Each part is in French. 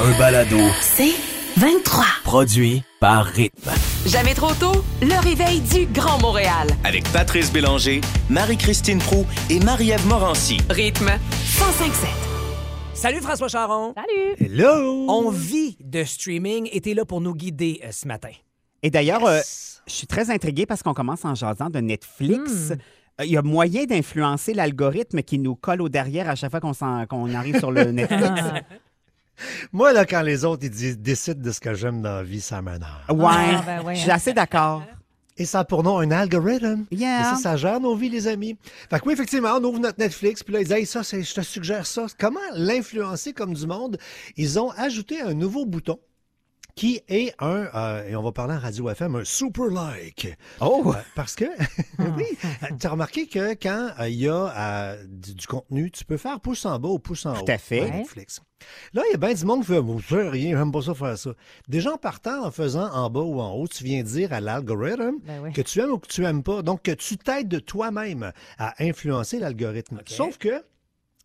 un balado C'est 23. produit par Rythme. Jamais trop tôt, le réveil du Grand Montréal. Avec Patrice Bélanger, Marie-Christine Prou et Marie-Ève Morancy. Rythme 1057. Salut François Charon. Salut! Hello! On vit de streaming et t'es là pour nous guider euh, ce matin. Et d'ailleurs, euh, je suis très intriguée parce qu'on commence en jasant de Netflix. Euh, Il y a moyen d'influencer l'algorithme qui nous colle au derrière à chaque fois qu'on s'en- qu'on arrive sur le Netflix. Moi, là, quand les autres ils disent, décident de ce que j'aime dans la vie, ça m'énerve. Ouais, Ah, ben ouais, je suis hein. assez d'accord. Et ça a pour nom un algorithme. Yeah. Et ça, ça gère nos vies, les amis. Fait que oui, effectivement, on ouvre notre Netflix, puis là, ils disent, hey, ça, c'est- je te suggère ça. Comment l'influencer comme du monde? Ils ont ajouté un nouveau bouton qui est un, euh, et on va parler en radio FM, un super like. Oh! Euh, parce que, oui, tu as remarqué que quand euh, il y a euh, du, du contenu, tu peux faire pouce en bas ou pouce en haut. Tout à fait. sur Netflix. Là, il y a bien du monde qui fait, bon, je fais rien, j'aime pas ça faire ça. Déjà, en partant, en faisant en bas ou en haut, tu viens dire à l'algorithme Ben oui. que tu aimes ou que tu aimes pas. Donc, que tu t'aides de toi-même à influencer l'algorithme. Sauf que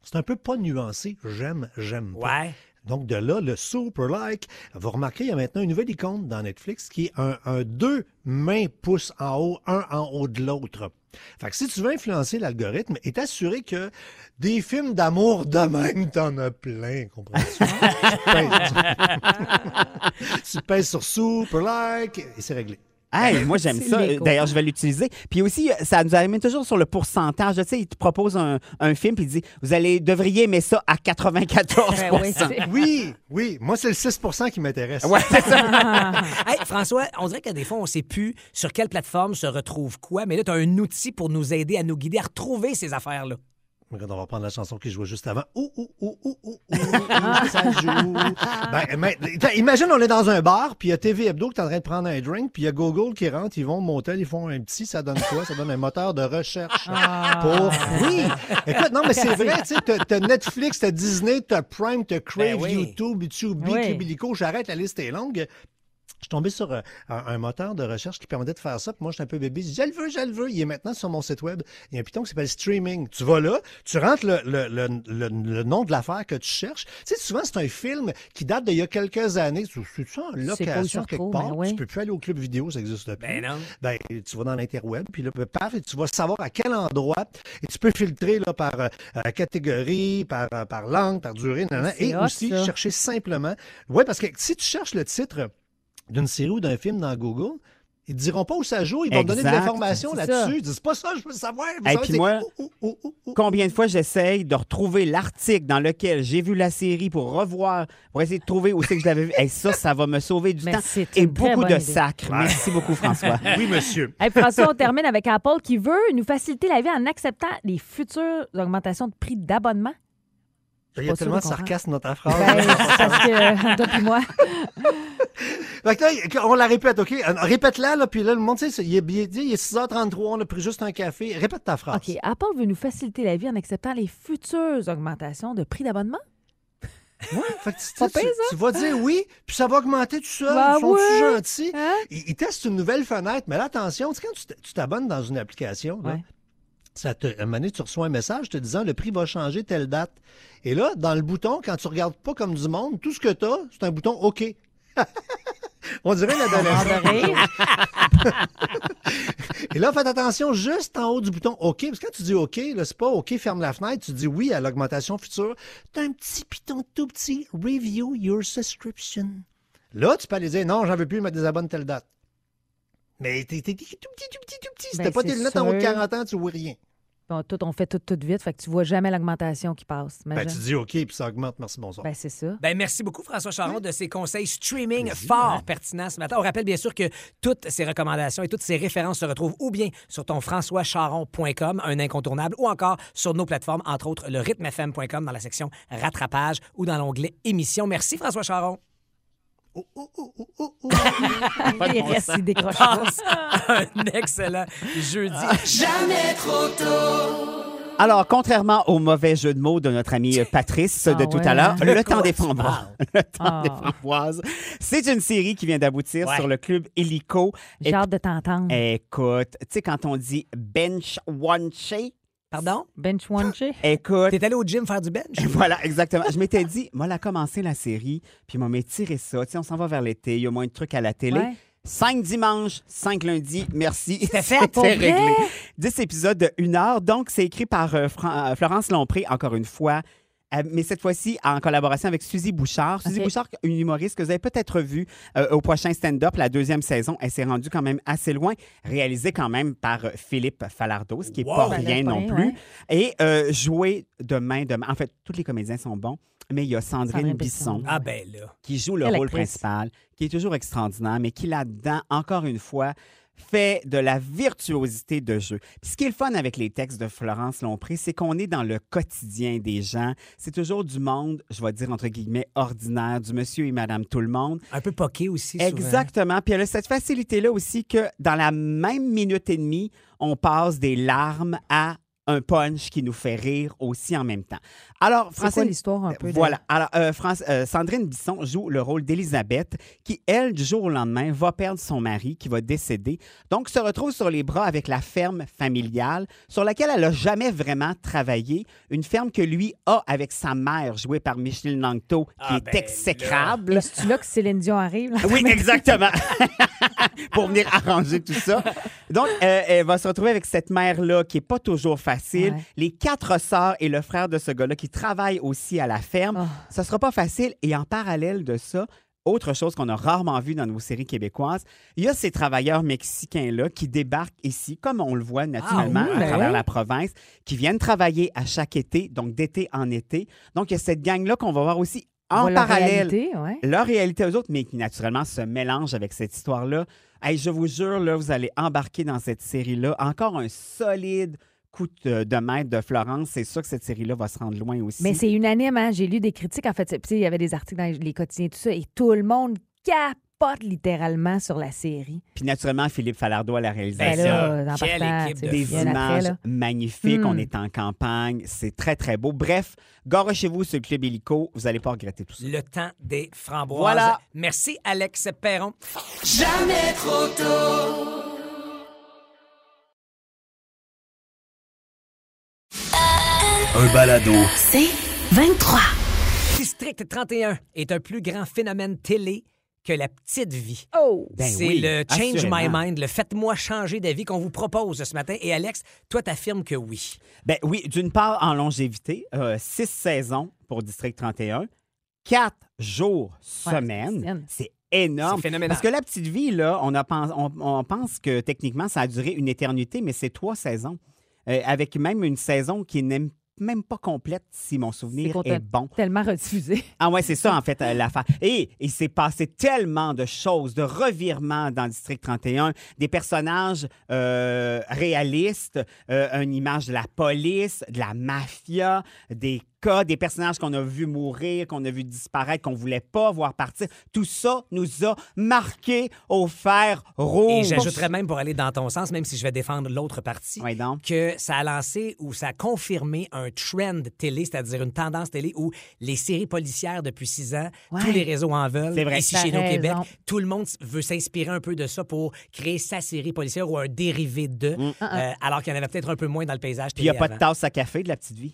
c'est un peu pas nuancé. J'aime, j'aime pas. Ouais. Donc, de là, le super like. Vous remarquez, il y a maintenant une nouvelle icône dans Netflix qui est un, un deux mains pouces en haut, un en haut de l'autre. Fait que si tu veux influencer l'algorithme, est assuré que des films d'amour de même, t'en as plein, comprends-tu? tu, pèses, tu pèses sur super like et c'est réglé. Hey, moi, j'aime ça. l'écho. D'ailleurs, je vais l'utiliser. Puis aussi, ça nous amène toujours sur le pourcentage. Tu sais, il te propose un, un film, puis il dit Vous allez, devriez aimer ça à 94 Ben oui, Oui, oui. Moi, c'est le 6% qui m'intéresse. Ouais, c'est ça. Hey, François, on dirait que des fois, on sait plus sur quelle plateforme se retrouve quoi, mais là, tu as un outil pour nous aider à nous guider à retrouver ces affaires-là. Regarde, on va prendre la chanson qui jouait juste avant. Ouh, ouh, ouh, ouh, ouh, ouh, ça joue. Ben, mais, attends, imagine, on est dans un bar, puis il y a TV Hebdo qui est en train de prendre un drink, puis il y a Google qui rentre, ils vont au motel, ils font un petit, ça donne quoi? Ça donne un moteur de recherche pour... Oui! Écoute, non, mais c'est vrai, tu sais, t'as- Netflix, t'as Disney, t'as Prime, t'as Crave, Ben oui. YouTube, YouTube, Oui. J'arrête, la liste est longue. Je suis tombé sur euh, un, un moteur de recherche qui permettait de faire ça. Puis moi, j'étais un peu bébé. Je dis, je le veux, je le veux. Il est maintenant sur mon site web. Il y a un piton qui s'appelle Streaming. Tu vas là, tu rentres le, le, le, le, le nom de l'affaire que tu cherches. Tu sais, souvent, c'est un film qui date d'il y a quelques années. Tu c'est ça en location quelque part. ben oui. Tu peux plus aller au club vidéo, ça existe plus. Ben non. Ben, tu vas dans l'interweb, puis là, ben, paf, et tu vas savoir à quel endroit, et tu peux filtrer là, par euh, euh, catégorie, par, euh, par langue, par durée, nanana, C'est et hot, aussi ça. chercher simplement. Oui, parce que si tu cherches le titre d'une série ou d'un film dans Google, ils ne diront pas où ça joue, ils vont donner de l'information là-dessus. Ils disent, pas ça, je veux savoir. Vous savez, moi- ouh, ouh, ouh, ouh, ouh. Combien de fois j'essaye de retrouver l'article dans lequel j'ai vu la série pour revoir, pour essayer de trouver où c'est que je l'avais vu. Hey, ça, ça va me sauver du Mais temps et beaucoup bonne de sacres. Merci beaucoup, François. Oui, monsieur. Hey, François, on termine avec Apple qui veut nous faciliter la vie en acceptant les futures augmentations de prix d'abonnement. Il y a tellement de sarcasme dans ta phrase. Ben, parce que, toi puis moi, Fait que là, on la répète, OK? Euh, Répète-la, là, puis là, le monde, tu sais, il est, il est- il est 6h33, on a pris juste un café. Répète ta phrase. OK, Apple veut nous faciliter la vie en acceptant les futures augmentations de prix d'abonnement. Ouais, fait que tu, tu- pire, tu vas dire oui, puis ça va augmenter tout seul. Ben Ils sont ouais. gentils. Hein? Ils, ils testent une nouvelle fenêtre, mais là, attention, tu sais, quand tu t'abonnes dans une application, là. Ça te, un moment donné, tu reçois un message te disant le prix va changer telle date. Et là, dans le bouton, quand tu regardes pas comme du monde, tout ce que tu as, c'est un bouton OK. On dirait rire. Et là, faites attention juste en haut du bouton OK, parce que quand tu dis OK, là, c'est pas OK, ferme la fenêtre, tu dis oui à l'augmentation future. Tu as un petit piton tout petit, review your subscription. Là, tu peux aller dire non, j'en veux plus, me désabonne telle date. Mais t'es tout petit, tout petit, tout petit. Si Ben, t'as pas tes lunettes en haut de sûr. 40 ans, tu vois rien. Bon, tout, on fait tout, tout vite, fait que tu vois jamais l'augmentation qui passe. Ben, tu dis OK, puis ça augmente, merci, bonsoir. Ben, c'est ça. Ben, merci beaucoup, François Charon, de ces conseils streaming fort pertinents ce matin. On rappelle bien sûr que toutes ces recommandations et toutes ces références se retrouvent ou bien sur ton françoischaron.com, un incontournable, ou encore sur nos plateformes, entre autres le rythmefm.com dans la section rattrapage ou dans l'onglet émissions. Merci, François Charon. Oh, oh, oh, oh, oh, oh. Il reste, il décroche. Passe un excellent jeudi. Alors, contrairement au mauvais jeu de mots de notre ami Patrice de Ah tout ouais. à l'heure, De Le temps des framboises. Le temps Ah. des framboises. C'est une série qui vient d'aboutir Ouais. sur le club Illico. J'ai hâte de t'entendre. Écoute, tu sais, quand on dit bench one shake, Pardon? Bench watcher? Écoute, T'es allé au gym faire du bench? Voilà, exactement. Je m'étais dit, moi, la commencé la série, puis m'a tiré ça. Tu sais, on s'en va vers l'été, il y a moins de trucs à la télé. Ouais. Cinq dimanches, cinq lundis, merci. C'était vrai? réglé. 10 épisodes de une heure. Donc, c'est écrit par euh, Fran- euh, Florence Lompré, encore une fois. Euh, mais cette fois-ci, en collaboration avec Suzy Bouchard. Suzy OK. Bouchard, une humoriste que vous avez peut-être vue euh, au prochain stand-up, la deuxième saison. Elle s'est rendue quand même assez loin, réalisée quand même par euh, Philippe Falardeau, ce qui n'est Wow! pas rien non plus. ouais. Et euh, jouer de main de main. En fait, tous les comédiens sont bons, mais il y a Sandrine, Sandrine Bisson Bisson. Ah ben là. qui joue le rôle principal, qui est toujours extraordinaire, mais qui là-dedans, encore une fois, fait de la virtuosité de jeu. Puis ce qui est le fun avec les textes de Florence Lompré, c'est qu'on est dans le quotidien des gens. C'est toujours du monde, je vais dire entre guillemets, ordinaire, du monsieur et madame tout le monde. Un peu poqué aussi, souvent. Exactement. Puis elle a cette facilité-là aussi que dans la même minute et demie, on passe des larmes à un punch qui nous fait rire aussi en même temps. Alors, C'est quoi Francine, l'histoire un peu? de- voilà. Alors, euh, France- euh, Sandrine Bisson joue le rôle d'Elisabeth, qui, elle, du jour au lendemain, va perdre son mari, qui va décéder. Donc, se retrouve sur les bras avec la ferme familiale, sur laquelle elle n'a jamais vraiment travaillé. Une ferme que lui a avec sa mère, jouée par Micheline Langto, qui Ah, est ben exécrable. Et C'est-tu là que Céline Dion arrive? là? Oui, exactement. Pour venir arranger tout ça. Donc, euh, elle va se retrouver avec cette mère-là qui est pas toujours facile. Ouais. Les quatre sœurs et le frère de ce gars-là qui travaillent aussi à la ferme. Oh. Ça sera pas facile. Et en parallèle de ça, autre chose qu'on a rarement vu dans nos séries québécoises, il y a ces travailleurs mexicains-là qui débarquent ici, comme on le voit naturellement Ah à travers la province, qui viennent travailler à chaque été, donc d'été en été. Donc, il y a cette gang-là qu'on va voir aussi en parallèle réalité, ouais. leur réalité aux autres, mais qui naturellement se mélange avec cette histoire-là. Hey, je vous jure, là, vous allez embarquer dans cette série-là. Encore un solide coup de, maître de Florence. C'est sûr que cette série-là va se rendre loin aussi. Mais c'est unanime, hein? J'ai lu des critiques, en fait. Il y avait des articles dans les- quotidiens, tout ça, et tout le monde capote littéralement sur la série. Puis naturellement, Philippe Falardeau à la Ben réalisation. là, en quelle partant, équipe de des après, images là. magnifiques. Hmm. On est en campagne. C'est très, très beau. Bref, chez vous sur le Club Illico. Vous n'allez pas regretter tout ça. Le temps des framboises. Voilà. Merci, Alex Perron. Un balado. C'est 23. District 31 est un plus grand phénomène télé que la petite vie. Oh! Ben C'est oui, le Change My. Mind, le Faites-moi changer d'avis qu'on vous propose ce matin. Et Alex, toi, t'affirmes que oui. Ben oui, d'une part, en longévité, euh, six saisons pour District 31, quatre jours Ouais, semaine. c'est C'est énorme. C'est phénoménal. Parce que la petite vie, là, on, a pens- on, on pense que techniquement, ça a duré une éternité, mais c'est trois saisons. Euh, avec même une saison qui n'est même pas complète, si mon souvenir est bon. Tellement rediffusé. Ah ouais, c'est ça en fait euh, l'affaire. Et il s'est passé tellement de choses, de revirements dans District 31, des personnages euh, réalistes, euh, une image de la police, de la mafia, des cas, des personnages qu'on a vus mourir, qu'on a vus disparaître, qu'on voulait pas voir partir. Tout ça nous a marqué au fer rouge. Et j'ajouterais même pour aller dans ton sens, même si je vais défendre l'autre partie, que ça a lancé ou ça a confirmé un trend télé, c'est-à-dire une tendance télé où les séries policières depuis six ans, Ouais. tous les réseaux en veulent. C'est vrai. Ici, chez nous, au Québec, tout le monde veut s'inspirer un peu de ça pour créer sa série policière ou un dérivé de, euh, alors qu'il y en avait peut-être un peu moins dans le paysage Mm. Puis il n'y a pas de tasse à café de la petite vie.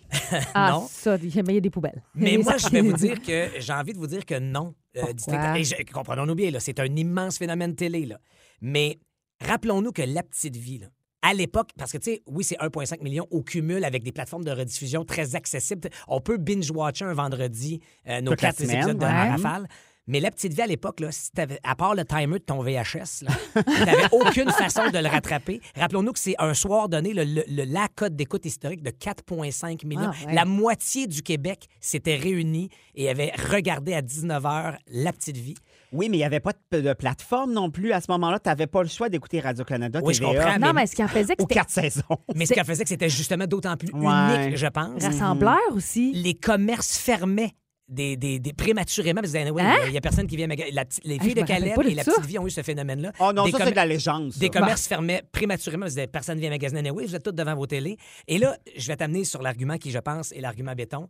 Ah, Non. ça, mais il y a des poubelles. Mais moi, je vais vous dire que j'ai envie de vous dire que non. euh, District- comprenons-nous bien, c'est un immense phénomène télé. Là. Mais rappelons-nous que la petite vie, là, à l'époque, parce que, tu sais, oui, c'est 1,5 million au cumul avec des plateformes de rediffusion très accessibles. On peut binge-watcher un vendredi euh, nos quatre épisodes de ouais. rafale. Mais la petite vie à l'époque, là, si t'avais- à part le timer de ton VHS, tu n'avais aucune façon de le rattraper. Rappelons-nous que c'est un soir donné, le, le- le- la cote d'écoute historique de 4,5 millions. Ah, ouais. La moitié du Québec s'était réunie et avait regardé à 19h La Petite Vie. Oui, mais il n'y avait pas de, de plateforme non plus. À ce moment-là, tu n'avais pas le choix d'écouter Radio-Canada, Oui, je comprends, Non, mais ce qui en faisait que aux c'était quatre saisons. Mais ce qui faisait que c'était justement d'autant plus Ouais. unique, je pense. rassembleur aussi. Les commerces fermaient. Des, des, des- prématurément, parce que anyway, Hein? il y a personne qui vient magasiner. La petite- les Ah, filles je de me rappelle Caleb pas de et la ça. petite vie ont eu ce phénomène-là. Oh non, Des ça, c'est de la légende. ça. Des commerces fermaient prématurément parce que personne ne vient magasiner anyway, vous êtes tous devant vos télés. Et là, je vais t'amener sur l'argument qui, je pense, est l'argument béton.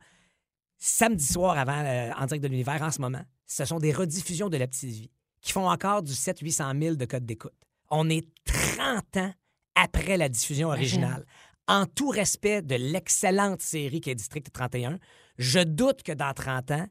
Samedi soir avant euh, En direct de l'univers, en ce moment, ce sont des rediffusions de La Petite Vie qui font encore du 700-800 000 de code d'écoute. On est 30 ans après la diffusion originale. en tout respect de l'excellente série qui est District 31, je doute que dans 30 ans,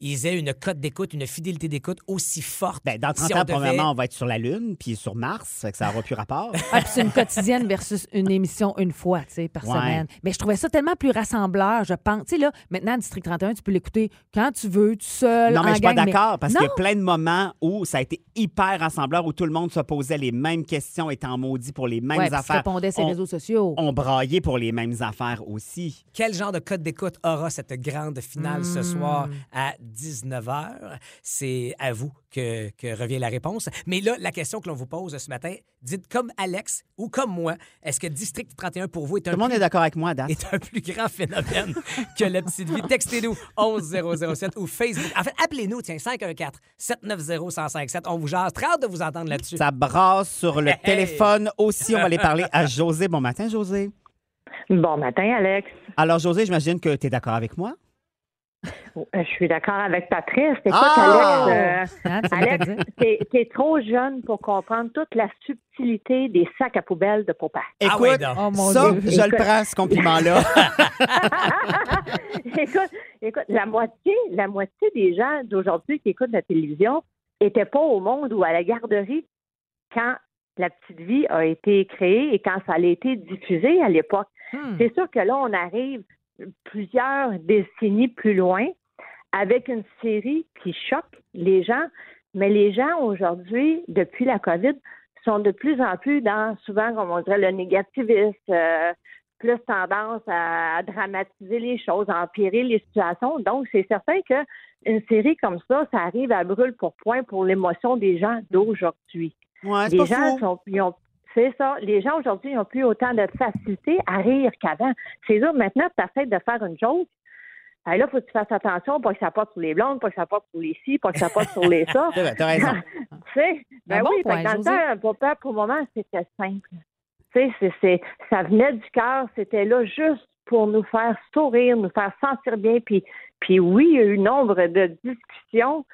ils aient une cote d'écoute, une fidélité d'écoute aussi forte. Ben, dans 30 Si ans, on devait- premièrement, on va être sur la Lune, puis sur Mars, fait que ça n'aura plus rapport. Ah, puis c'est une quotidienne versus une émission une fois, tu sais, par Ouais. semaine. Mais je trouvais ça tellement plus rassembleur, je pense. Tu sais, là, maintenant, District 31, tu peux l'écouter quand tu veux, tout seul, Non, mais en je suis pas mais- d'accord, parce qu'il y a plein de moments où ça a été hyper rassembleur, où tout le monde se posait les mêmes questions, étant maudit pour les mêmes Ouais, affaires. répondais sur les on, réseaux sociaux. on braillait pour les mêmes affaires aussi. Quel genre de code d'écoute aura cette grande finale ce Hmm. soir à 19h? C'est à vous que, que revient la réponse. Mais là, la question que l'on vous pose ce matin, dites comme Alex ou comme moi, est-ce que District 31 pour vous est Tout un, le monde plus, est d'accord avec moi, Dan. est un plus grand phénomène que la petite vie? Textez-nous 11007 ou Facebook. En fait, appelez-nous, tiens, 514-790-1057. On vous jase. Très hâte de vous entendre là-dessus. Ça brasse sur le Hey! téléphone aussi. On va aller parler à José. Bon matin, José. Bon matin, Alex. Alors, José, j'imagine que tu es d'accord avec moi? Euh, Je suis d'accord avec Patrice. Écoute, Ah! Alex, euh, Alex, dire? t'es, t'es trop jeune pour comprendre toute la subtilité des sacs à poubelle de papa. Ah Écoute, ouais. Oh mon ça, Dieu. je le prends, ce compliment-là. écoute, écoute, la moitié, la moitié des gens d'aujourd'hui qui écoutent la télévision n'étaient pas au monde ou à la garderie quand la petite vie a été créée et quand ça a été diffusé à l'époque. Hmm. C'est sûr que là, on arrive plusieurs décennies plus loin avec une série qui choque les gens, mais les gens aujourd'hui, depuis la COVID, sont de plus en plus dans, souvent, comme on dirait, le négativisme, euh, plus tendance à, à dramatiser les choses, à empirer les situations. Donc, c'est certain que une série comme ça, ça arrive à brûle pour point pour l'émotion des gens d'aujourd'hui. Ouais, Les gens sont, ils ont- c'est ça. Les gens aujourd'hui n'ont plus autant de facilité à rire qu'avant. C'est sûr, maintenant, tu essaies de faire une joke. Ben là, il faut que tu fasses attention, pas que ça porte sur les blondes, pas que ça porte sur les ci, pas que ça porte sur les ça. Tu sais, ben bon oui, point, dans José. le temps, pour peur, pour le moment, c'était simple. Tu sais, c'est, c'est- ça venait du cœur, c'était là juste pour nous faire sourire, nous faire sentir bien. Puis, puis oui, il y a eu nombre de discussions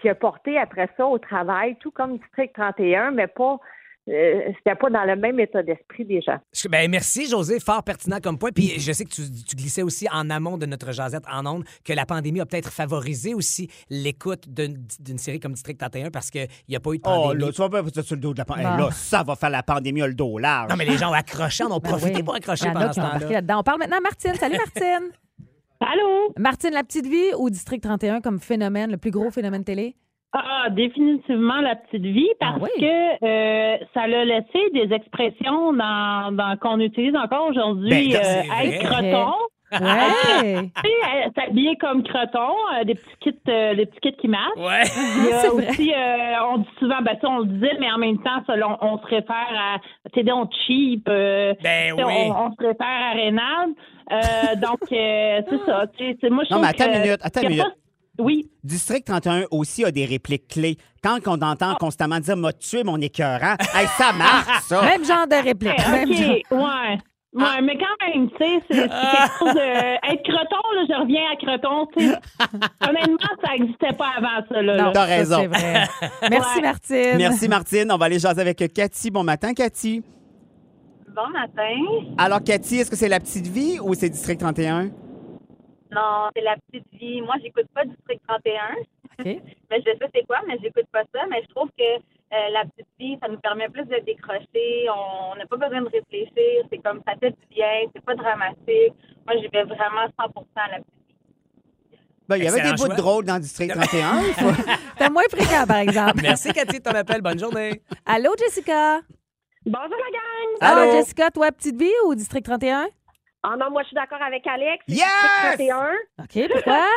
qui a porté après ça au travail, tout comme District 31, mais pas, euh, c'était pas dans le même état d'esprit des gens. Ben, merci, José. Fort pertinent comme point. Puis je sais que tu, tu glissais aussi en amont de notre jasette en ondes que la pandémie a peut-être favorisé aussi l'écoute d'une série comme District 31 parce qu'il n'y a pas eu de Oh, pandémie. là, tu vas pas sur le dos de la pandémie. Bon. là, ça va faire la pandémie, a le dos large. non, mais les gens ont accroché, en ont Ben profité oui. pour accrocher pendant ce temps-là. On parle maintenant à Martine. Salut, Martine. Allô? Martine, la petite vie ou District 31 comme phénomène, le plus gros phénomène télé? Ah, définitivement la petite vie parce Ah oui? que euh, ça l'a laissé des expressions dans, dans- qu'on utilise encore aujourd'hui. Ben, euh, être croton. Ouais. Tu sais, euh, s'habiller comme croton, euh, des petits kits, euh, des petits kits qui matchent. Ouais. Il y a aussi, euh, on dit souvent, ben ça, on le disait, mais en même temps, ça, on, on se réfère à, donc cheap. euh, Ben tu sais, oui. on, on se réfère à Reynald. Euh, donc, euh, c'est ça. tu sais, c'est- moi, je Non, mais trouve attends une minute, attends une minute. Oui. District 31 aussi a des répliques clés. Quand on entend constamment dire m'a tué mon écœurant, hey, ça marche, ça. Même genre de réplique. Eh, Même genre. OK, ouais. Ouais, mais quand même, tu sais, c'est quelque chose de. Être croton, là, je reviens à croton, tu sais. Honnêtement, ça n'existait pas avant ça, là. Non. T'as raison. c'est vrai. Merci, Ouais. Martine. Merci, Martine. On va aller jaser avec Cathy. Bon matin, Cathy. Bon matin. Alors, Cathy, est-ce que c'est la petite vie ou c'est District 31? Non, c'est la petite vie. Moi, j'écoute pas District 31. OK. Mais je sais c'est quoi, mais j'écoute pas ça. Mais je trouve que euh, la petite vie, ça nous permet plus de décrocher. On n'a pas besoin de réfléchir. C'est comme ça fait du bien. C'est pas dramatique. Moi, j'y vais vraiment 100 à la petite vie. Ben, il y avait Excellent des bouts choix. drôles dans District 31. il faut- C'était moins fréquent, par exemple. Merci, Cathy, de ton appel. Bonne journée. Allô, Jessica? Bonjour la gang! Allô, Allô? Jessica, toi, petite vie ou District 31? Ah non, moi je suis d'accord avec Alex. Yes! District 31. OK, pourquoi?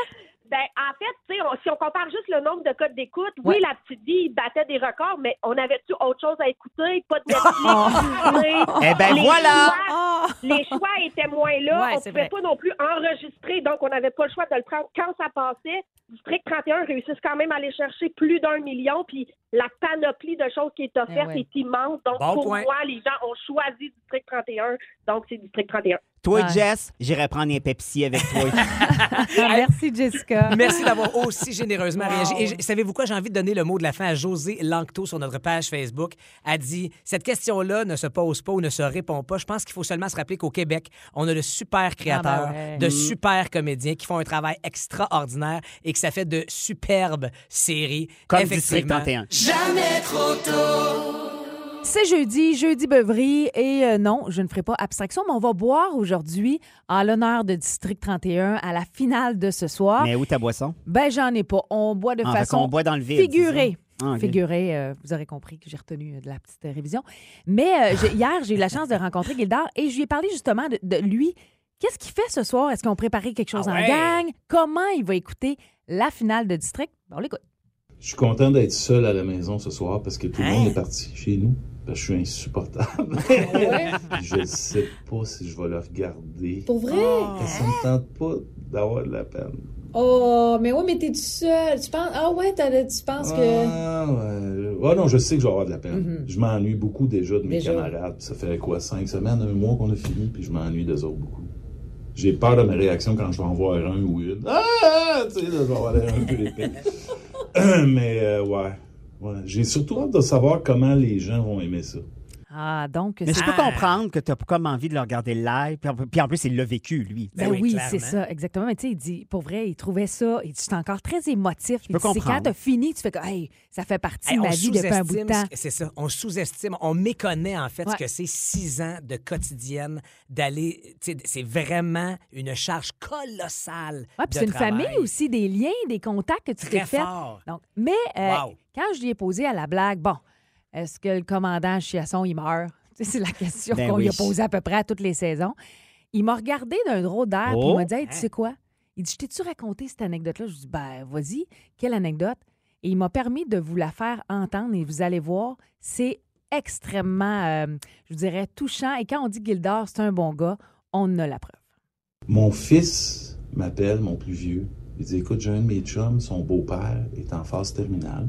Ben, en fait, tu sais, on- si on compare juste le nombre de codes d'écoute, oui, la petite vie battait des records, mais on avait-tu autre chose à écouter? Pas de Netflix. Eh ben Les voilà! choix- Oh! les choix étaient moins là. Ouais, on c'est pouvait vrai. pas non plus enregistrer, donc on n'avait pas le choix de le prendre quand ça passait. District 31 réussissent quand même à aller chercher plus d'un million, puis la panoplie de choses qui est offerte Eh ouais. est immense. Donc, Bon pour point. moi, les gens ont choisi District 31, donc c'est District 31. Toi, Ouais. Jess, j'irai prendre un Pepsi avec toi. Merci, Jessica. Merci d'avoir aussi généreusement réagi. Et j- savez-vous quoi? J'ai envie de donner le mot de la fin à José Lanctot sur notre page Facebook. Elle dit Cette question-là ne se pose pas ou ne se répond pas. Je pense qu'il faut seulement se rappeler qu'au Québec, on a de super créateurs, Ah ben ouais. de super comédiens qui font un travail extraordinaire et que ça fait de superbes séries. Comme District Effectivement. 31. C'est jeudi, jeudi beuverie. Et euh, non, je ne ferai pas abstraction, mais on va boire aujourd'hui en l'honneur de District 31 à la finale de ce soir. Mais où ta boisson? Ben, j'en ai pas. On boit de Ah, façon qu'on boit dans le vide, figurée. Ah. Figurée, euh, vous aurez compris que j'ai retenu euh, de la petite révision. Mais hier, j'ai eu la chance de rencontrer Gildar et je lui ai parlé justement de, de lui. Qu'est-ce qu'il fait ce soir? Est-ce qu'on préparait quelque chose Ah en gang? Comment il va écouter la finale de District? On l'écoute. Je suis content d'être seul à la maison ce soir parce que tout le Hein? monde est parti chez nous. Parce que je suis insupportable. je ne sais pas si je vais le regarder. Pour vrai? Ça me tente pas d'avoir de la peine. Oh, mais ouais, mais t'es tout seul. Tu penses. Ah ouais, tu penses que. Ah, ouais. Ah non, je sais que je vais avoir de la peine. Mhm. Je m'ennuie beaucoup déjà de mes Déjà. camarades. Ça fait quoi, cinq semaines, un mois qu'on a fini, puis je m'ennuie des autres beaucoup. J'ai peur de mes réactions quand je vais en voir un ou une. Ah! Tu sais, là, je vais avoir l'air un peu épais. Mais, euh, ouais. ouais. J'ai surtout hâte de savoir comment les gens vont aimer ça. Ah, donc. Mais je c'est- peux comprendre que tu as comme envie de le regarder live. Puis en- plus, il l'a vécu, lui. Ben, oui, c'est ça, exactement. Mais tu sais, il dit, pour vrai, il trouvait ça, il dit, c'est encore très émotif. Il peux C'est quand comprendre. t'as fini, tu fais que, hey, ça fait partie Hey, de ma vie depuis un bout de temps. C'est ça. On sous-estime, on méconnaît en fait Ouais. ce que c'est six ans de quotidienne d'aller. tu sais, C'est vraiment une charge colossale. Ouais, puis c'est une travail. famille aussi, des liens, des contacts que tu t'es fait. fort. Donc, mais euh, Wow. quand je lui ai posé à la blague, bon, est-ce que le commandant Chiasson, il meurt? C'est la question Ben qu'on lui a posée à peu près à toutes les saisons. Il m'a regardé d'un drôle d'air, puis il Oh. m'a dit, Hey, tu Hein? sais quoi? Il dit, je t'ai-tu raconté cette anecdote-là? Je lui dis, ben, vas-y, quelle anecdote? Et il m'a permis de vous la faire entendre et vous allez voir, c'est extrêmement, euh, je vous dirais, touchant. Et quand on dit Gildor, c'est un bon gars, on en a la preuve. Mon fils m'appelle, mon plus vieux. Il dit Écoute, j'ai un de mes chums, son beau-père est en phase terminale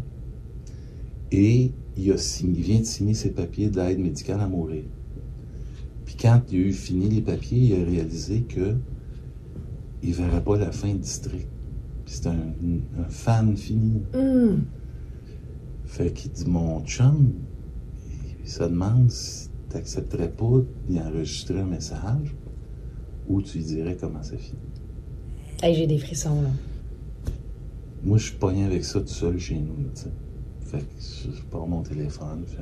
et il, a signé- il vient de signer ses papiers d'aide médicale à mourir. Puis quand il a eu fini les papiers, il a réalisé que il verrait pas la fin du district. Puis c'est un, un fan fini. Hum. Fait qu'il dit Mon chum, il se demande si t'accepterais pas d'y enregistrer un message ou tu lui dirais comment ça finit. Hey, j'ai des frissons, là. Moi, je suis pogné avec ça tout seul chez nous, tu sais. Pars mon téléphone, je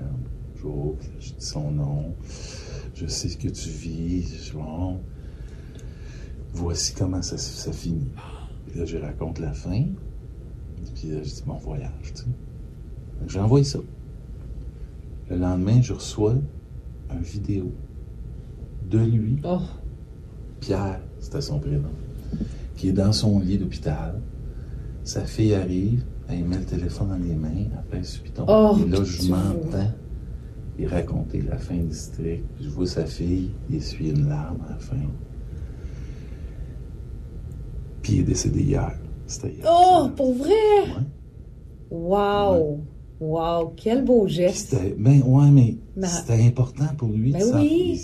là, je dis son nom, je sais ce que tu vis, je bon, voici comment ça, ça finit. Puis là, je raconte la fin, puis là, je dis mon voyage, tu sais. J'envoie ça. Le lendemain, je reçois une vidéo de lui, Oh. Pierre, c'était son prénom, qui est dans son lit d'hôpital. Sa fille arrive, elle met le téléphone dans les mains, après piton. Oh, et là, je m'entends. Il raconter la fin du district. Je vois sa fille, il essuie une larme à la fin. Puis il est décédé hier. C'était hier. Oh, pour vrai? Ouais. Wow. Wow, quel beau geste. c'était, ben ouais, mais c'était important pour lui. de Ben savoir- oui.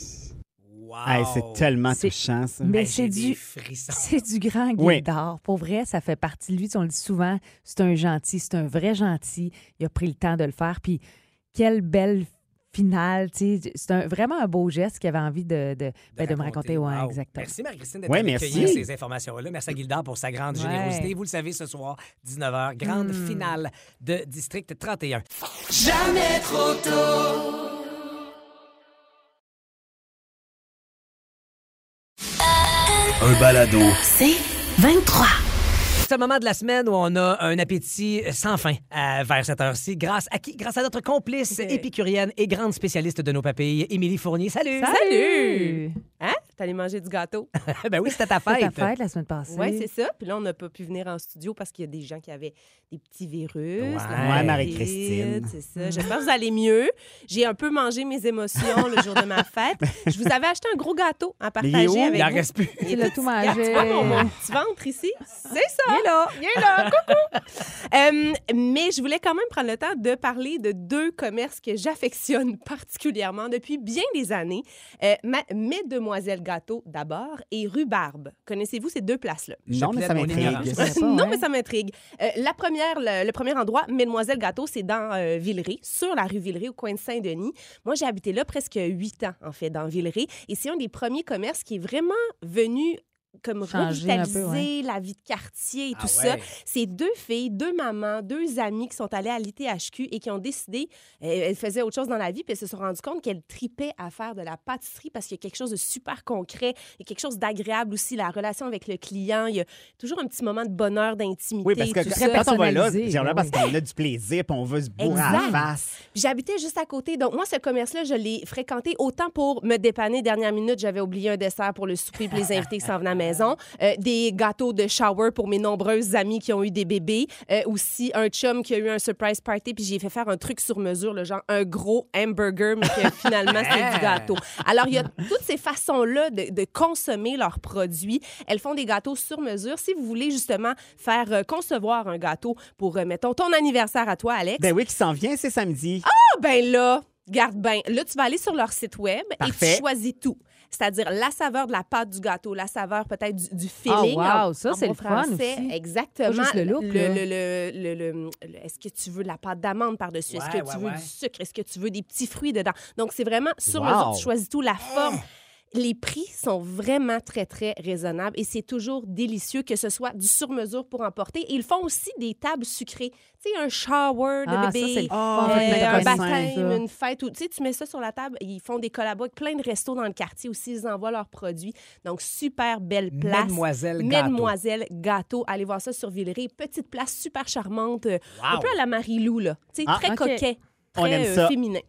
Wow. Hey, c'est tellement touchant, ça. Mais Hey, c'est du, c'est du grand Oui. Gildor. Pour vrai, ça fait partie de lui. On le dit souvent, c'est un gentil, c'est un vrai gentil. Il a pris le temps de le faire. Puis quelle belle finale. tu sais. C'est un- vraiment un beau geste qu'il avait envie de, de, ben, de me raconter. Ouais, Wow. exactement. Merci Marie-Christine d'être Ouais, merci. ces informations-là. Merci à Gildard pour sa grande Ouais. générosité. Vous le savez, ce soir, 19h, grande Hmm. finale de District 31. Un balado. C'est 23. C'est le moment de la semaine où on a un appétit sans fin euh, vers cette heure-ci. Grâce à qui? Grâce à notre complice épicurienne et grande spécialiste de nos papilles, Émilie Fournier. Salut! Salut! Hein? T'allais manger du gâteau? ben oui, c'était ta C'était fête. ta fête la semaine passée. Oui, c'est ça. Puis là, on n'a pas pu venir en studio parce qu'il y a des gens qui avaient des petits virus. Ouais. Ouais, Marie-Christine. C'est ça. J'espère que vous allez mieux. J'ai un peu mangé mes émotions le jour de ma fête. Je vous avais acheté un gros gâteau à Mais il est partager où? avec Il en vous. reste plus. Il a tout mangé. Tu vois mon, mon petit ventre ici? C'est ça. Il est là. Il est là. Coucou. Euh, mais je voulais quand même prendre le temps de parler de deux commerces que j'affectionne particulièrement depuis bien des années. Euh, ma- Mesdemoiselles Gâteau d'abord et Rhubarbe. Connaissez-vous ces deux places-là? Non, mais ça m'intrigue. non, mais ça m'intrigue. Euh, la première, le, le premier endroit, Mesdemoiselles Gâteau, c'est dans euh, Villeray, sur la rue Villeray, au coin de Saint-Denis. Moi, j'ai habité là presque huit ans, en fait, dans Villeray. Et c'est un des premiers commerces qui est vraiment venu comme Changer peu, revitaliser la vie de quartier et Ah tout ça. C'est deux filles, deux mamans, deux amies qui sont allées à l'ITHQ et qui ont décidé, euh, elles faisaient autre chose dans la vie, puis elles se sont rendues compte qu'elles tripaient à faire de la pâtisserie parce qu'il y a quelque chose de super concret, il y a quelque chose d'agréable aussi, la relation avec le client, il y a toujours un petit moment de bonheur, d'intimité. Oui, parce que tout quand ça. on va là, ben parce qu'on a du plaisir puis on veut se bourrer à la face. J'habitais juste à côté. Donc, moi, ce commerce-là, je l'ai fréquenté autant pour me dépanner. Dernière minute, j'avais oublié un dessert pour le souper puis les invités qui s'en venaient maison. Euh, des gâteaux de shower pour mes nombreuses amies qui ont eu des bébés. Euh, aussi, un chum qui a eu un surprise party puis j'ai fait faire un truc sur mesure, le genre un gros hamburger, mais que finalement, c'est du gâteau. Alors, il y a toutes ces façons-là de, de consommer leurs produits. Elles font des gâteaux sur mesure. Si vous voulez justement faire euh, concevoir un gâteau pour, mettons, ton anniversaire à toi, Alex, Ben oui, qui s'en vient, c'est samedi. ah, ben là, garde bien. Là, tu vas aller sur leur site web et tu choisis tout. C'est-à-dire la saveur de la pâte du gâteau, la saveur peut-être du, du Ah, wow, en- ça, c'est bon le fun français. aussi. Exactement. Pas juste le look, le- le- le- le- le- Est-ce que tu veux de la pâte d'amande par-dessus? Est-ce Ouais, que tu veux ouais. du sucre? Est-ce que tu veux des petits fruits dedans? Donc, c'est vraiment sur Wow. mesure. Tu choisis tout, la forme. Les prix sont vraiment très, très raisonnables et c'est toujours délicieux que ce soit du sur-mesure pour emporter. Et ils font aussi des tables sucrées. Tu sais, un shower de Ah, ça, bébé, euh, mettre un un baptême, une fête. Ou, tu sais, tu mets ça sur la table. Ils font des collabos avec plein de restos dans le quartier aussi. Ils envoient leurs produits. Donc, super belle place. Mesdemoiselles Gâteau. Mesdemoiselles Gâteau. Allez voir ça sur Villeray. Petite place super charmante. euh, Un Wow. peu à la Marie-Lou, là. Tu sais, Ah, très ok. coquet. On Très aime euh, féminin.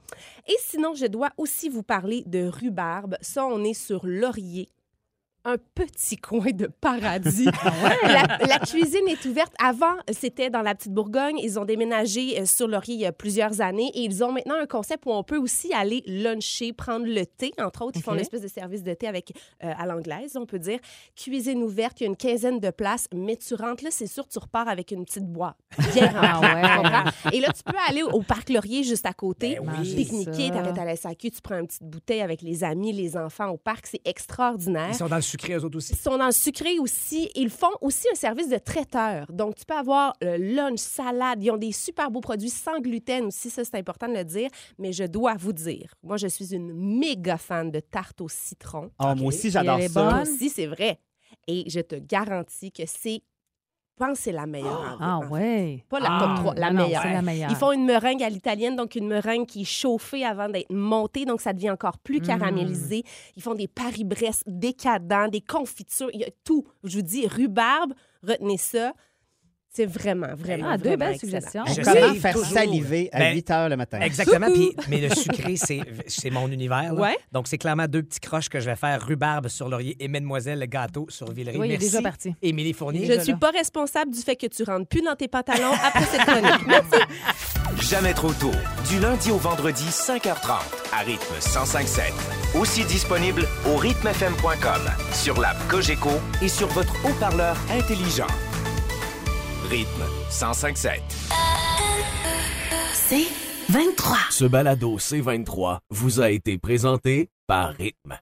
Et sinon, je dois aussi vous parler de rhubarbe. Ça, on est sur Laurier. Un petit coin de paradis. la, la cuisine est ouverte. Avant, c'était dans la petite Bourgogne. Ils ont déménagé euh, sur Laurier il y a plusieurs années et ils ont maintenant un concept où on peut aussi aller luncher, prendre le thé. Entre autres, ils font une espèce de service de thé avec euh, à l'anglaise, on peut dire. Cuisine ouverte, il y a une quinzaine de places, mais tu rentres là, c'est sûr, tu repars avec une petite boîte bien. Ah ouais. Et là, tu peux aller au parc Laurier juste à côté, Ben oui. pique-niquer, t'arrêtes à la SAQ, tu prends une petite bouteille avec les amis, les enfants au parc. C'est extraordinaire. Ils sont dans le sucré, eux autres aussi. Ils sont dans le sucré aussi. Ils font aussi un service de traiteur. Donc, tu peux avoir le lunch, salade. Ils ont des super beaux produits sans gluten aussi. Ça, c'est important de le dire. Mais je dois vous dire, moi, je suis une méga fan de tarte au citron. Ah, Moi aussi, j'adore ça. Toi aussi, c'est vrai. Et je te garantis que c'est, pense que c'est la meilleure. Ah ouais. Pas la Ah, top 3, la non, meilleure. C'est la meilleure. Ils font une meringue à l'italienne, donc une meringue qui est chauffée avant d'être montée, donc ça devient encore plus Mm. caramélisé. Ils font des Paris-Brest décadents, des confitures, il y a tout. Je vous dis, rhubarbe, retenez ça. C'est vraiment, vraiment, Ah, deux belles suggestions. On Je commence sais faire toujours. saliver à Ben, 8 heures le matin. Exactement. Puis, mais le sucré, c'est, c'est mon univers. là. Ouais. Donc, c'est clairement deux petits croches que je vais faire rhubarbe sur Laurier et Mademoiselle le gâteau sur Villeray. Oui, il est Merci, déjà parti. Émilie Fournier. Je ne suis pas responsable du fait que tu rentres plus dans tes pantalons après cette chronique. Merci. Jamais trop tôt. Du lundi au vendredi, 5h30, à rythme 1057. Aussi disponible au rythmefm.com, sur l'app Cogeco et sur votre haut-parleur intelligent. Rythme 1057. C'est 23. Ce balado C23 vous a été présenté par Rythme.